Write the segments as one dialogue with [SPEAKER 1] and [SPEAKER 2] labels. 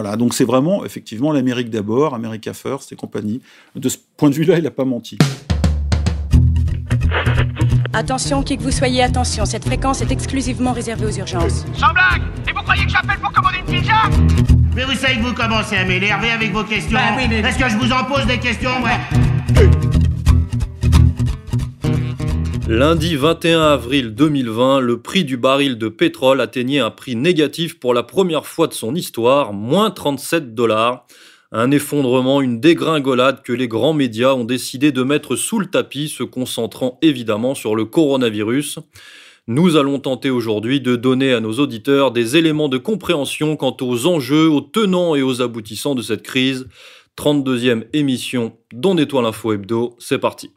[SPEAKER 1] Voilà, donc c'est vraiment effectivement l'Amérique d'abord, America First et compagnie. De ce point de vue-là, il n'a pas menti.
[SPEAKER 2] Attention, qui que vous soyez, attention, cette fréquence est exclusivement réservée aux urgences.
[SPEAKER 3] Sans blague Et vous croyez que j'appelle pour commander une pizza?
[SPEAKER 4] Mais vous savez que vous commencez à m'énerver avec vos questions.
[SPEAKER 3] Bah
[SPEAKER 4] Est-ce que je vous en pose des questions, ouais?
[SPEAKER 5] Lundi 21 avril 2020, le prix du baril de pétrole atteignait un prix négatif pour la première fois de son histoire, moins 37 dollars. Un effondrement, une dégringolade que les grands médias ont décidé de mettre sous le tapis, se concentrant évidemment sur le coronavirus. Nous allons tenter aujourd'hui de donner à nos auditeurs des éléments de compréhension quant aux enjeux, aux tenants et aux aboutissants de cette crise. 32e émission dont nettoie l'info hebdo, c'est parti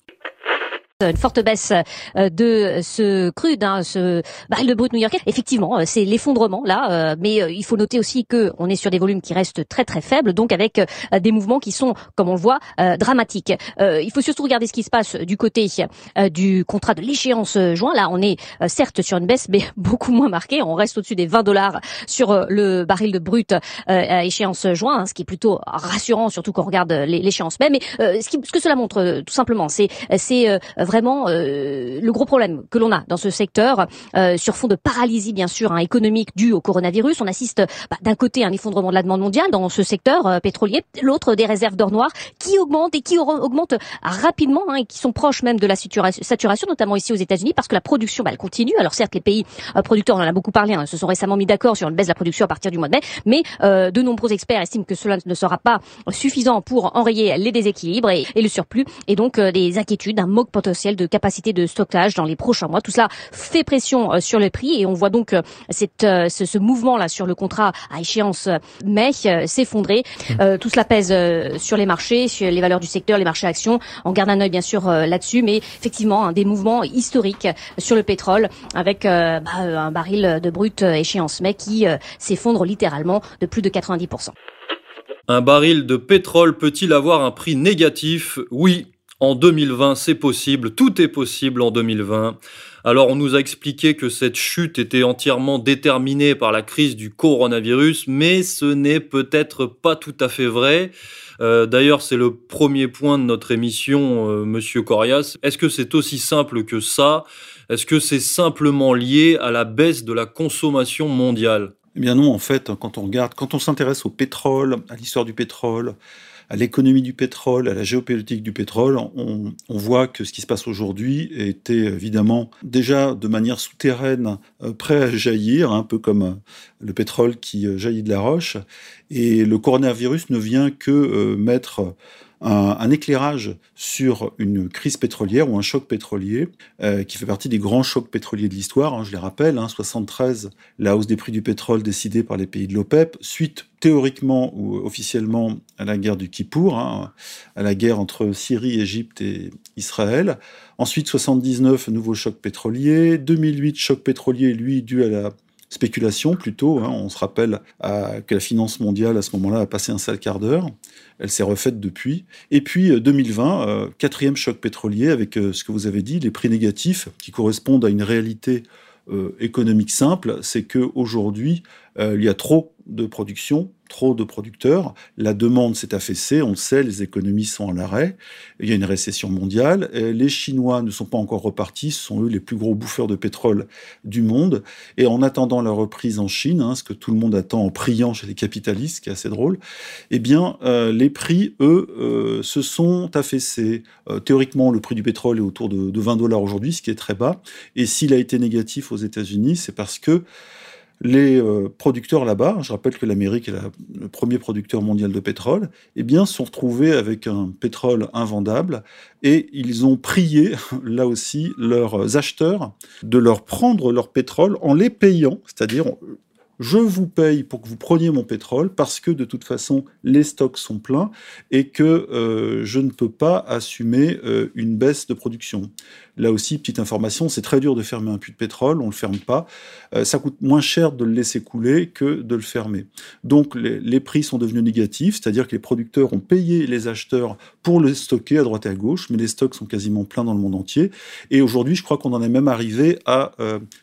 [SPEAKER 6] une forte baisse euh, de ce crude, hein, ce baril de brut new-yorkais. Effectivement, euh, c'est l'effondrement là, euh, mais il faut noter aussi que on est sur des volumes qui restent très très faibles, donc avec des mouvements qui sont, comme on le voit, dramatiques. il faut surtout regarder ce qui se passe du côté du contrat de l'échéance juin. Là, on est certes sur une baisse, mais beaucoup moins marquée. On reste au-dessus des 20 dollars sur le baril de brut à échéance juin, hein, ce qui est plutôt rassurant, surtout quand on regarde l'échéance même. Mais ce, que cela montre, tout simplement, c'est vraiment euh, le gros problème que l'on a dans ce secteur, euh, sur fond de paralysie bien sûr hein, économique due au coronavirus. On assiste bah, d'un côté à un effondrement de la demande mondiale dans ce secteur euh, pétrolier, l'autre des réserves d'or noir qui augmentent et qui augmentent rapidement hein, et qui sont proches même de la saturation, notamment ici aux États-Unis, parce que la production bah, elle continue. Alors certes, les pays producteurs, on en a beaucoup parlé, hein, se sont récemment mis d'accord sur une baisse de la production à partir du mois de mai, mais de nombreux experts estiment que cela ne sera pas suffisant pour enrayer les déséquilibres et, le surplus, et donc des inquiétudes, un manque potentiel de capacité de stockage dans les prochains mois. Tout cela fait pression euh, sur le prix et on voit donc euh, cette, euh, ce, mouvement là sur le contrat à échéance mai s'effondrer. tout cela pèse sur les marchés, sur les valeurs du secteur, les marchés actions. On garde un œil bien sûr là-dessus, mais effectivement des mouvements historiques sur le pétrole avec bah, un baril de brut échéance mai qui s'effondre littéralement de plus de 90%.
[SPEAKER 5] Un baril de pétrole peut-il avoir un prix négatif? Oui, en 2020, c'est possible, tout est possible en 2020. Alors on nous a expliqué que cette chute était entièrement déterminée par la crise du coronavirus, mais ce n'est peut-être pas tout à fait vrai. Euh, d'ailleurs, c'est le premier point de notre émission, euh, Monsieur Corias. Est-ce que c'est aussi simple que ça? Est-ce que c'est simplement lié à la baisse de la consommation mondiale?
[SPEAKER 1] Eh bien non, en fait, quand on regarde, quand on s'intéresse au pétrole, à l'histoire du pétrole, à l'économie du pétrole, à la géopolitique du pétrole, on, voit que ce qui se passe aujourd'hui était évidemment déjà de manière souterraine euh, prêt à jaillir, un peu comme euh, le pétrole qui euh, jaillit de la roche. Et le coronavirus ne vient que mettre un, éclairage sur une crise pétrolière ou un choc pétrolier euh, qui fait partie des grands chocs pétroliers de l'histoire. Hein, je les rappelle, hein, 73, la hausse des prix du pétrole décidée par les pays de l'OPEP, suite théoriquement ou officiellement à la guerre du Kippour, hein, à la guerre entre Syrie, Égypte et Israël. Ensuite, 79, nouveau choc pétrolier. 2008, choc pétrolier, lui, dû à la spéculation plutôt. Hein. On se rappelle que la finance mondiale à ce moment-là a passé un sale quart d'heure. Elle s'est refaite depuis. Et puis 2020, euh, euh, quatrième choc pétrolier avec euh, ce que vous avez dit, les prix négatifs qui correspondent à une réalité économique simple, c'est qu'aujourd'hui, il y a trop de production, trop de producteurs, la demande s'est affaissée, on le sait, les économies sont à l'arrêt, il y a une récession mondiale, les Chinois ne sont pas encore repartis, ce sont eux les plus gros bouffeurs de pétrole du monde, et en attendant la reprise en Chine, hein, ce que tout le monde attend en priant chez les capitalistes, qui est assez drôle, eh bien euh, les prix, eux, euh, se sont affaissés. Euh, théoriquement, le prix du pétrole est autour de 20 dollars aujourd'hui, ce qui est très bas, et s'il a été négatif aux États-Unis, c'est parce que les euh, producteurs là-bas, je rappelle que l'Amérique est le premier producteur mondial de pétrole, eh bien, sont retrouvés avec un pétrole invendable et ils ont prié, là aussi, leurs acheteurs de leur prendre leur pétrole en les payant, c'est-à-dire je vous paye pour que vous preniez mon pétrole parce que de toute façon les stocks sont pleins et que euh, je ne peux pas assumer euh, une baisse de production. Là aussi, petite information, c'est très dur de fermer un puits de pétrole, on ne le ferme pas. Euh, ça coûte moins cher de le laisser couler que de le fermer. Donc les, prix sont devenus négatifs, c'est-à-dire que les producteurs ont payé les acheteurs pour le stocker à droite et à gauche, mais les stocks sont quasiment pleins dans le monde entier. Et aujourd'hui, je crois qu'on en est même arrivé à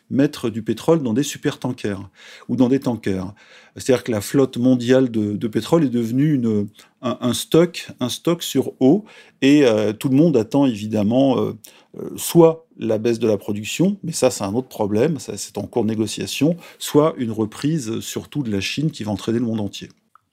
[SPEAKER 1] mettre du pétrole dans des super tankers ou dans des tankers. C'est-à-dire que la flotte mondiale de, pétrole est devenue une, un, stock, un stock sur eau, et tout le monde attend évidemment soit la baisse de la production, mais ça c'est un autre problème, ça c'est en cours de négociation, soit une reprise surtout de la Chine qui va entraîner le monde entier.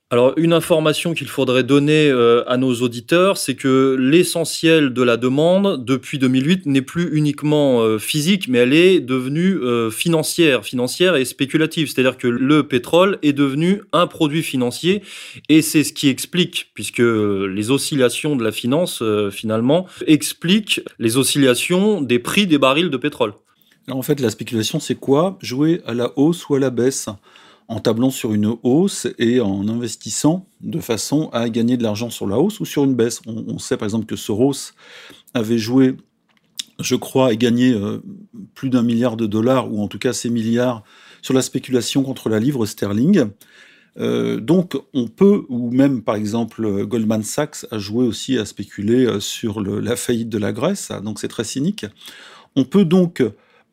[SPEAKER 5] Alors, une information qu'il faudrait donner euh, à nos auditeurs, c'est que l'essentiel de la demande depuis 2008 n'est plus uniquement euh, physique, mais elle est devenue euh, financière, financière et spéculative. C'est-à-dire que le pétrole est devenu un produit financier, et c'est ce qui explique, puisque les oscillations de la finance, finalement, expliquent les oscillations des prix des barils de pétrole.
[SPEAKER 1] Alors, en fait, la spéculation, c'est quoi? Jouer à la hausse ou à la baisse? En tablant sur une hausse et en investissant de façon à gagner de l'argent sur la hausse ou sur une baisse. On, sait par exemple que Soros avait joué, je crois, et gagné euh, plus d'un milliard de dollars, ou en tout cas ces milliards, sur la spéculation contre la livre sterling. Euh, donc on peut, ou même par exemple Goldman Sachs a joué aussi à spéculer euh, sur la faillite de la Grèce, donc c'est très cynique. On peut donc,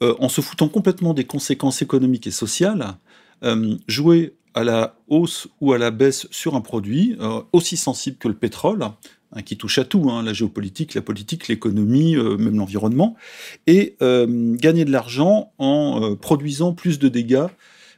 [SPEAKER 1] en se foutant complètement des conséquences économiques et sociales, euh, jouer à la hausse ou à la baisse sur un produit euh, aussi sensible que le pétrole, hein, qui touche à tout, hein, la géopolitique, la politique, l'économie, euh, même l'environnement, et gagner de l'argent en produisant plus de dégâts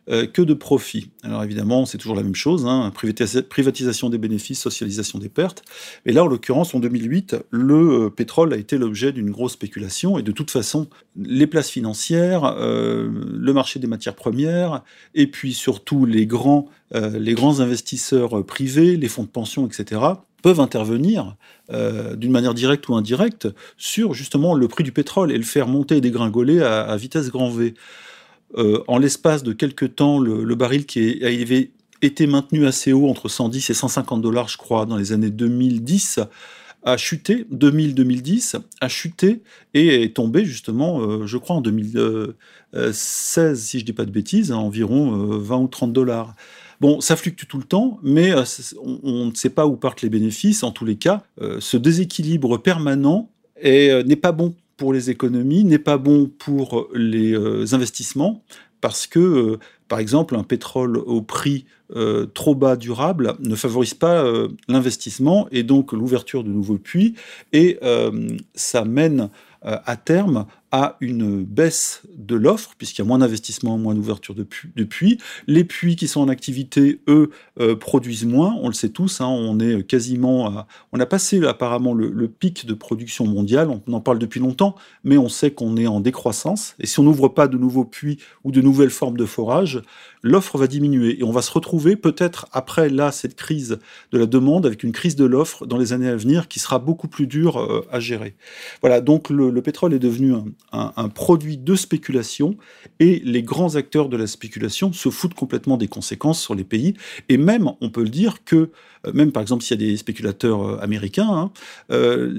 [SPEAKER 1] euh, que de profit. Alors évidemment, c'est toujours la même chose, hein, privatisation des bénéfices, socialisation des pertes. Et là, en l'occurrence, en 2008, le euh, pétrole a été l'objet d'une grosse spéculation. Et de toute façon, les places financières, euh, le marché des matières premières, et puis surtout les grands, investisseurs privés, les fonds de pension, etc., peuvent intervenir d'une manière directe ou indirecte sur justement le prix du pétrole et le faire monter et dégringoler à, à vitesse grand V. Euh, en l'espace de quelques temps, le, baril qui avait été maintenu assez haut, entre 110 et 150 dollars, je crois, dans les années 2010, a chuté, 2000-2010, a chuté et est tombé justement, euh, je crois, en 2016, si je ne dis pas de bêtises, à environ 20 euh, ou 30 dollars. Bon, ça fluctue tout le temps, mais on, ne sait pas où partent les bénéfices. En tous les cas, ce déséquilibre permanent n'est pas bon pour les économies, n'est pas bon pour les euh, investissements, parce que, euh, par exemple, un pétrole au prix euh, trop bas durable ne favorise pas l'investissement et donc l'ouverture de nouveaux puits, et ça mène à terme à une baisse de l'offre, puisqu'il y a moins d'investissement, moins d'ouverture de, puits. Les puits qui sont en activité, eux, euh, produisent moins, on le sait tous, hein, on est quasiment On a passé apparemment le, pic de production mondiale, on en parle depuis longtemps, mais on sait qu'on est en décroissance, et si on n'ouvre pas de nouveaux puits ou de nouvelles formes de forage, l'offre va diminuer, et on va se retrouver peut-être après, là, cette crise de la demande, avec une crise de l'offre dans les années à venir qui sera beaucoup plus dure euh, à gérer. Voilà, donc le, le pétrole est devenu un, produit de spéculation et les grands acteurs de la spéculation se foutent complètement des conséquences sur les pays. Et même, on peut le dire que, euh, même par exemple s'il y a des spéculateurs euh, américains, hein, euh,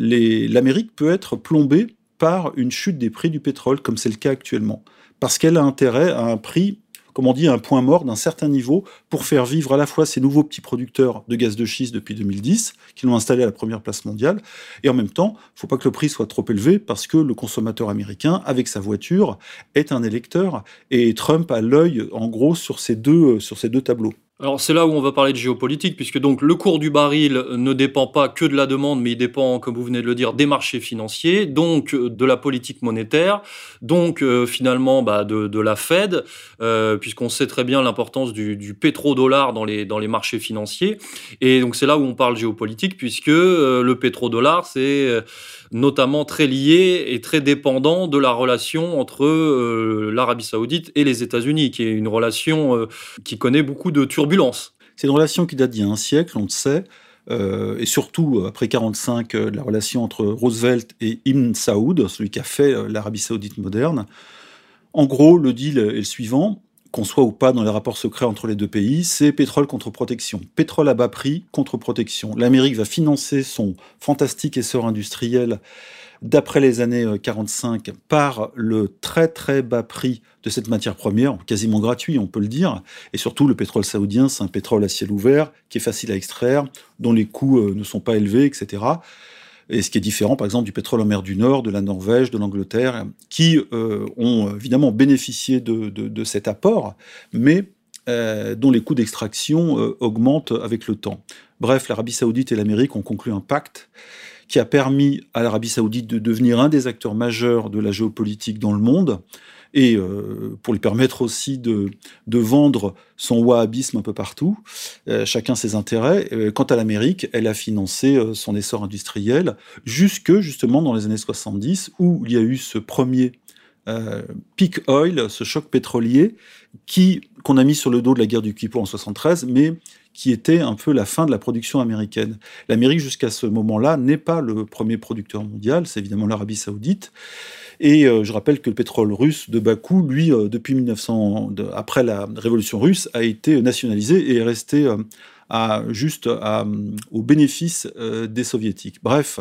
[SPEAKER 1] l'Amérique peut être plombée par une chute des prix du pétrole, comme c'est le cas actuellement, parce qu'elle a intérêt à un prix comme on dit, un point mort d'un certain niveau pour faire vivre à la fois ces nouveaux petits producteurs de gaz de schiste depuis 2010, qui l'ont installé à la première place mondiale, et en même temps, il ne faut pas que le prix soit trop élevé parce que le consommateur américain, avec sa voiture, est un électeur, et Trump a l'œil, en gros, sur ces deux, sur ces deux tableaux.
[SPEAKER 5] Alors c'est là où on va parler de géopolitique, puisque donc le cours du baril ne dépend pas que de la demande, mais il dépend, comme vous venez de le dire, des marchés financiers, donc euh, de la politique monétaire, donc euh, finalement bah, de, la Fed, euh, puisqu'on sait très bien l'importance du, du pétrodollar dans les, dans les marchés financiers. Et donc c'est là où on parle géopolitique, puisque le pétrodollar, c'est notamment très lié et très dépendant de la relation entre l'Arabie saoudite et les États-Unis, qui est une relation qui connaît beaucoup de turbulences
[SPEAKER 1] c'est une relation qui date d'il y a un siècle, on le sait, euh, et surtout après 45, euh, la relation entre Roosevelt et Ibn Saoud, celui qui a fait euh, l'Arabie saoudite moderne. En gros, le deal est le suivant, qu'on soit ou pas dans les rapports secrets entre les deux pays, c'est pétrole contre protection. Pétrole à bas prix contre protection. L'Amérique va financer son fantastique essor industriel d'après les années 45 euh, par le très très bas prix de cette matière première, quasiment gratuit on peut le dire, et surtout le pétrole saoudien, c'est un pétrole à ciel ouvert qui est facile à extraire, dont les coûts euh, ne sont pas élevés, etc. Et ce qui est différent, par exemple, du pétrole en mer du Nord, de la Norvège, de l'Angleterre, qui euh, ont évidemment bénéficié de, cet apport, mais dont les coûts d'extraction augmentent avec le temps. Bref, l'Arabie saoudite et l'Amérique ont conclu un pacte qui a permis à l'Arabie saoudite de devenir un des acteurs majeurs de la géopolitique dans le monde, et euh, pour lui permettre aussi de, vendre son wahhabisme un peu partout, euh, chacun ses intérêts. Euh, quant à l'Amérique, elle a financé son essor industriel jusque justement dans les années 70, où il y a eu ce premier peak oil, ce choc pétrolier, qui qu'on a mis sur le dos de la guerre du Kippour en 73, mais qui était un peu la fin de la production américaine. L'Amérique, jusqu'à ce moment-là, n'est pas le premier producteur mondial, c'est évidemment l'Arabie saoudite. Et euh, je rappelle que le pétrole russe de Bakou, lui, euh, depuis 1900, après la révolution russe, a été nationalisé et est resté euh, à, juste au bénéfice des soviétiques. Bref,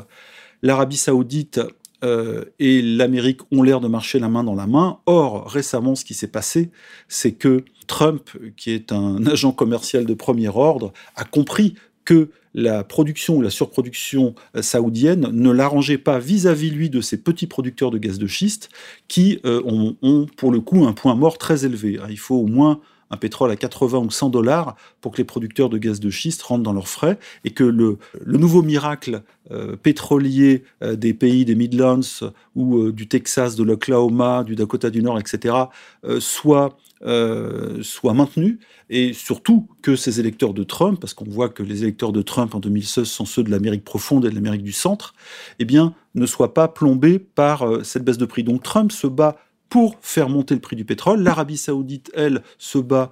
[SPEAKER 1] l'Arabie saoudite et l'Amérique ont l'air de marcher la main dans la main. Or, récemment, ce qui s'est passé, c'est que Trump, qui est un agent commercial de premier ordre, a compris que la production ou la surproduction euh, saoudienne ne l'arrangeait pas vis-à-vis lui de ces petits producteurs de gaz de schiste qui euh, ont, pour le coup un point mort très élevé. Il faut au moins un pétrole à 80 ou 100 dollars pour que les producteurs de gaz de schiste rentrent dans leurs frais et que le, nouveau miracle euh, pétrolier des pays des Midlands ou du Texas, de l'Oklahoma, du Dakota du Nord, etc., soit euh, soit maintenu et surtout que ces électeurs de Trump, parce qu'on voit que les électeurs de Trump en 2016 sont ceux de l'Amérique profonde et de l'Amérique du centre, eh bien, ne soient pas plombés par euh, cette baisse de prix. Donc Trump se bat pour faire monter le prix du pétrole. L'Arabie saoudite, elle, se bat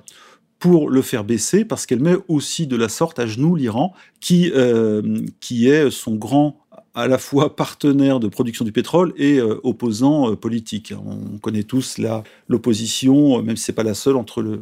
[SPEAKER 1] pour le faire baisser, parce qu'elle met aussi de la sorte à genoux l'Iran, qui, euh, qui est son grand à la fois partenaire de production du pétrole et euh, opposant euh, politique. On connaît tous l'opposition, même si c'est pas la seule, entre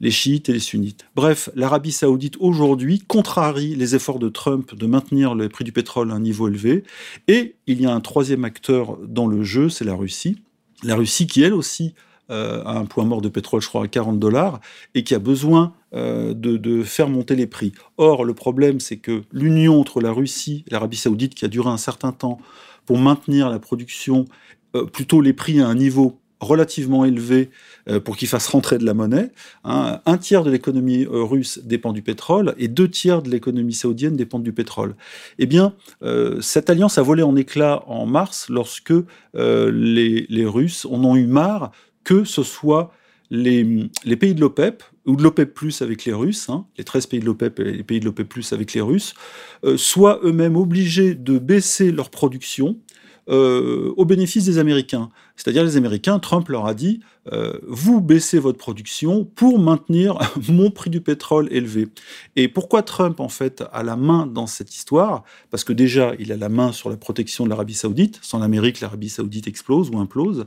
[SPEAKER 1] les chiites et les sunnites. Bref, l'Arabie saoudite aujourd'hui contrarie les efforts de Trump de maintenir le prix du pétrole à un niveau élevé. Et il y a un troisième acteur dans le jeu, c'est la Russie. La Russie qui, elle aussi, euh, à un point mort de pétrole, je crois, à 40 dollars, et qui a besoin euh, de, faire monter les prix. Or, le problème, c'est que l'union entre la Russie et l'Arabie saoudite, qui a duré un certain temps pour maintenir la production, euh, plutôt les prix à un niveau relativement élevé pour qu'ils fassent rentrer de la monnaie. Hein, un tiers de l'économie russe dépend du pétrole et deux tiers de l'économie saoudienne dépendent du pétrole. Eh bien, cette alliance a volé en éclats en mars lorsque les, Russes en ont eu marre que ce soit les, pays de l'OPEP, ou de l'OPEP plus avec les Russes, hein, les 13 pays de l'OPEP et les pays de l'OPEP plus avec les Russes, euh, soient eux-mêmes obligés de baisser leur production euh, au bénéfice des Américains. C'est-à-dire les Américains, Trump leur a dit, euh, vous baissez votre production pour maintenir mon prix du pétrole élevé. Et pourquoi Trump, en fait, a la main dans cette histoire? Parce que déjà, il a la main sur la protection de l'Arabie saoudite. Sans l'Amérique, l'Arabie saoudite explose ou implose.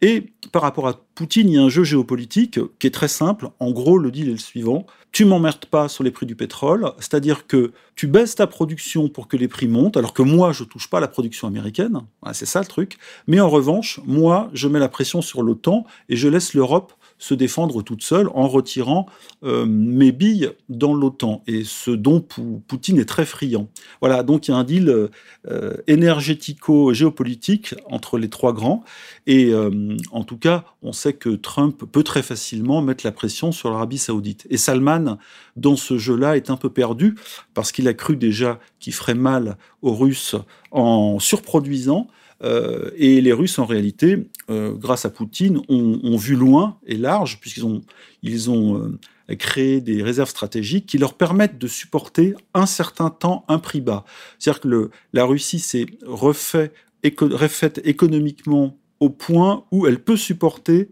[SPEAKER 1] Et par rapport à Poutine, il y a un jeu géopolitique qui est très simple. En gros, le deal est le suivant. Tu m'emmerdes pas sur les prix du pétrole, c'est-à-dire que tu baisses ta production pour que les prix montent, alors que moi, je touche pas à la production américaine. c'est ça le truc. Mais en revanche, moi, je mets la pression sur l'OTAN et je laisse l'Europe se défendre toute seule en retirant euh, mes billes dans l'OTAN, et ce dont Poutine est très friand. Voilà, donc il y a un deal euh, énergético-géopolitique entre les trois grands, et euh, en tout cas, on sait que Trump peut très facilement mettre la pression sur l'Arabie saoudite. Et Salman, dans ce jeu-là, est un peu perdu, parce qu'il a cru déjà qu'il ferait mal aux Russes en surproduisant, euh, et les Russes, en réalité, euh, grâce à Poutine, ont, vu loin et large, puisqu'ils ont, ils ont euh, créé des réserves stratégiques qui leur permettent de supporter un certain temps un prix bas. C'est-à-dire que la Russie s'est refait, refaite économiquement au point où elle peut supporter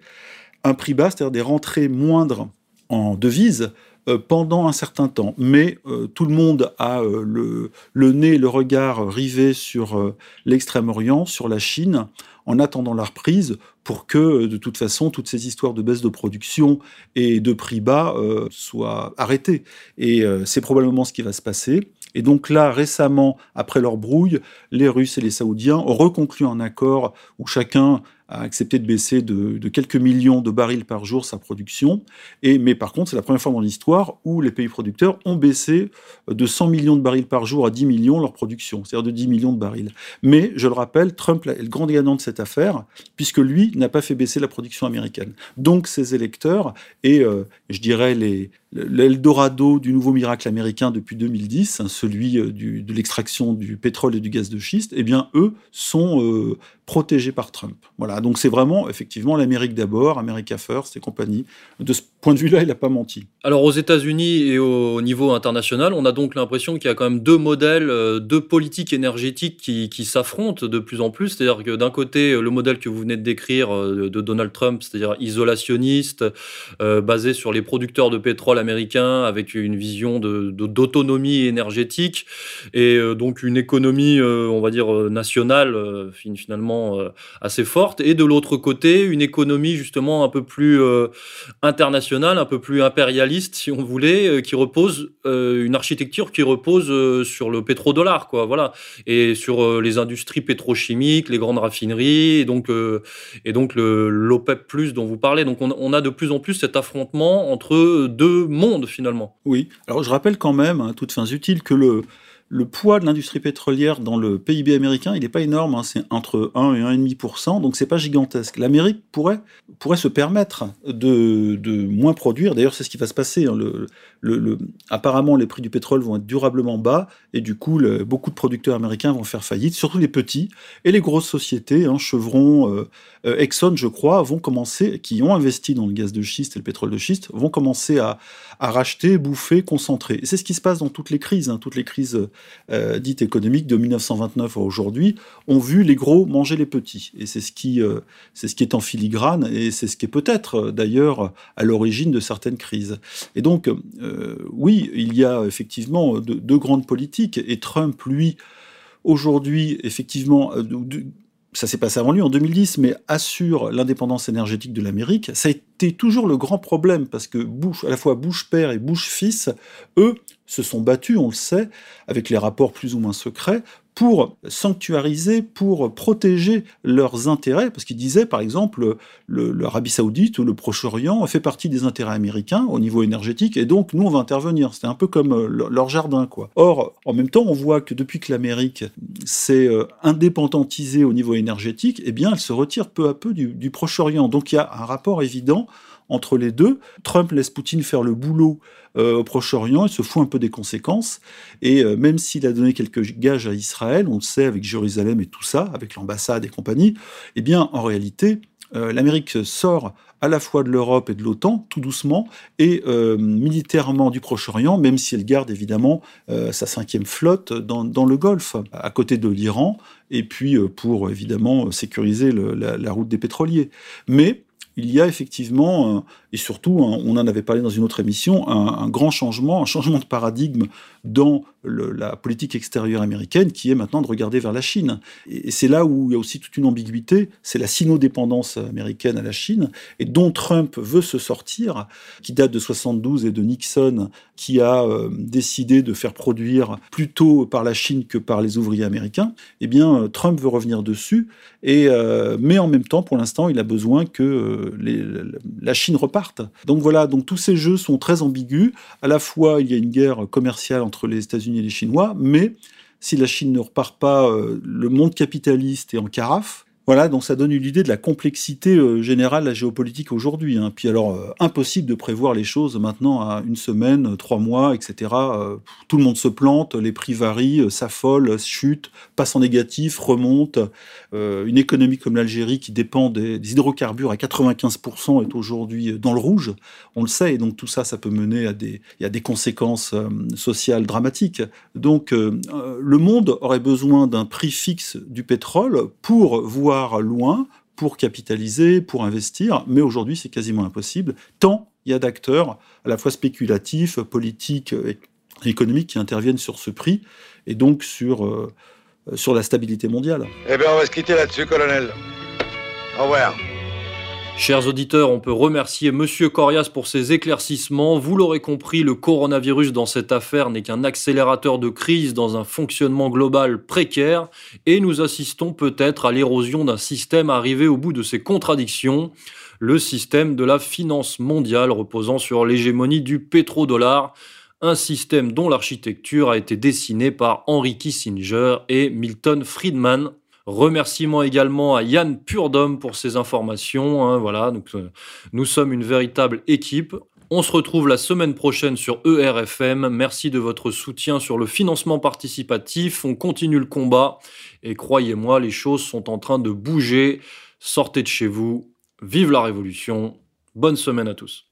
[SPEAKER 1] un prix bas, c'est-à-dire des rentrées moindres en devises, pendant un certain temps. Mais euh, tout le monde a euh, le, nez, le regard rivé sur l'extrême-orient, sur la Chine, en attendant la reprise pour que, de toute façon, toutes ces histoires de baisse de production et de prix bas soient arrêtées. Et c'est probablement ce qui va se passer. Et donc là, récemment, après leur brouille, les Russes et les Saoudiens ont reconclu un accord où chacun a accepté de baisser de, quelques millions de barils par jour sa production. Et, mais par contre, c'est la première fois dans l'histoire où les pays producteurs ont baissé de 100 millions de barils par jour à 10 millions leur production, c'est-à-dire de 10 millions de barils. Mais je le rappelle, Trump est le grand gagnant de cette affaire, puisque lui n'a pas fait baisser la production américaine. Donc ses électeurs et, euh, je dirais, les, l'Eldorado du nouveau miracle américain depuis 2010, hein, celui euh, de l'extraction du pétrole et du gaz de schiste, eh bien, eux sont euh, protégés par Trump. Voilà, donc c'est vraiment effectivement l'Amérique d'abord, America First et compagnie. De ce point de vue-là, il n'a pas menti.
[SPEAKER 5] Alors aux États-Unis et au niveau international, on a donc l'impression qu'il y a quand même deux modèles, euh, deux politiques énergétiques qui, s'affrontent de plus en plus. C'est-à-dire que d'un côté, le modèle que vous venez de décrire de Donald Trump, c'est-à-dire isolationniste, euh, basé sur les producteurs de pétrole américains avec une vision d'autonomie énergétique et euh, donc une économie, euh, on va dire, nationale finalement assez forte. De l'autre côté, une économie justement un peu plus internationale, un peu plus impérialiste, si on voulait, qui repose, une architecture qui repose sur le pétrodollar, quoi, voilà, et sur les industries pétrochimiques, les grandes raffineries, et donc, et donc l'OPEP+, dont vous parlez. Donc on, on a de plus en plus cet affrontement entre deux mondes finalement.
[SPEAKER 1] Oui, alors je rappelle quand même, à toutes fins utiles, que le, le poids de l'industrie pétrolière dans le PIB américain, il n'est pas énorme, hein, c'est entre 1 et 1,5%, donc c'est pas gigantesque. L'Amérique pourrait, pourrait se permettre de, de moins produire, d'ailleurs c'est ce qui va se passer. Hein. Le, apparemment, les prix du pétrole vont être durablement bas, et du coup, beaucoup de producteurs américains vont faire faillite, surtout les petits, et les grosses sociétés, hein, Chevron, euh, euh, Exxon, je crois, vont commencer, qui ont investi dans le gaz de schiste et le pétrole de schiste, vont commencer à racheter, bouffer, concentrer. C'est ce qui se passe dans toutes les crises, hein, toutes les crises euh, dites économiques de 1929 à aujourd'hui, ont vu les gros manger les petits. Et c'est ce qui, euh, ce qui est en filigrane et c'est ce qui est peut-être euh, d'ailleurs à l'origine de certaines crises. Et donc, oui, il y a effectivement deux, grandes politiques et Trump, lui, aujourd'hui, effectivement, ça s'est passé avant lui en 2010, mais assure l'indépendance énergétique de l'Amérique. Ça a été toujours le grand problème parce que à la fois Bush père et Bush fils, eux se sont battus, on le sait, avec les rapports plus ou moins secrets, pour sanctuariser, pour protéger leurs intérêts, parce qu'ils disaient, par exemple, l'Arabie saoudite ou le Proche-Orient fait partie des intérêts américains au niveau énergétique, et donc nous, on va intervenir. C'était un peu comme euh, leur jardin, quoi. Or, en même temps, on voit que depuis que l'Amérique s'est euh, indépendantisée au niveau énergétique, eh bien, elle se retire peu à peu du, du Proche-Orient. Donc il y a un rapport évident entre les deux. Trump laisse Poutine faire le boulot euh, au Proche-Orient, il se fout un peu des conséquences. Et euh, même s'il a donné quelques gages à Israël, on le sait avec Jérusalem et tout ça, avec l'ambassade et compagnie, eh bien, en réalité, euh, l'Amérique sort à la fois de l'Europe et de l'OTAN, tout doucement, et militairement du Proche-Orient, même si elle garde évidemment sa cinquième flotte dans, le Golfe, à côté de l'Iran, et puis pour évidemment sécuriser la, la, route des pétroliers. Mais il y a effectivement, et surtout, on en avait parlé dans une autre émission, un, grand changement, un changement de paradigme dans la politique extérieure américaine qui est maintenant de regarder vers la Chine. Et, c'est là où il y a aussi toute une ambiguïté, c'est la sino-dépendance américaine à la Chine, et dont Trump veut se sortir, qui date de 72 et de Nixon, qui a euh, décidé de faire produire plutôt par la Chine que par les ouvriers américains. Eh bien, Trump veut revenir dessus, euh, mais en même temps, pour l'instant, il a besoin que la Chine reparte. Donc voilà, donc tous ces jeux sont très ambigus. À la fois, il y a une guerre commerciale entre les États-Unis et les Chinois, mais si la Chine ne repart pas, euh, le monde capitaliste est en carafe. Voilà, donc ça donne une idée de la complexité euh, générale de la géopolitique aujourd'hui. Hein. Puis alors, euh, impossible de prévoir les choses maintenant à une semaine, trois mois, etc. Euh, tout le monde se plante, les prix varient, s'affolent, chutent, passent en négatif, remontent. une économie comme l'Algérie qui dépend des, hydrocarbures à 95% est aujourd'hui dans le rouge, on le sait, et donc tout ça, ça peut mener à des, à des conséquences sociales dramatiques. Donc le monde aurait besoin d'un prix fixe du pétrole pour loin pour capitaliser, pour investir, mais aujourd'hui c'est quasiment impossible, tant il y a d'acteurs à la fois spéculatifs, politiques et économiques qui interviennent sur ce prix et donc sur, euh, sur la stabilité mondiale.
[SPEAKER 7] Eh bien on va se quitter là-dessus, colonel. Au revoir.
[SPEAKER 5] Chers auditeurs, on peut remercier Monsieur Corias pour ses éclaircissements. Vous l'aurez compris, le coronavirus dans cette affaire n'est qu'un accélérateur de crise dans un fonctionnement global précaire et nous assistons peut-être à l'érosion d'un système arrivé au bout de ses contradictions, le système de la finance mondiale reposant sur l'hégémonie du pétrodollar, un système dont l'architecture a été dessinée par Henry Kissinger et Milton Friedman Remerciements également à Yann Purdom pour ses informations. Hein, voilà, euh, nous sommes une véritable équipe. On se retrouve la semaine prochaine sur ERFM. Merci de votre soutien sur le financement participatif. On continue le combat et croyez-moi, les choses sont en train de bouger. Sortez de chez vous. Vive la révolution. Bonne semaine à tous.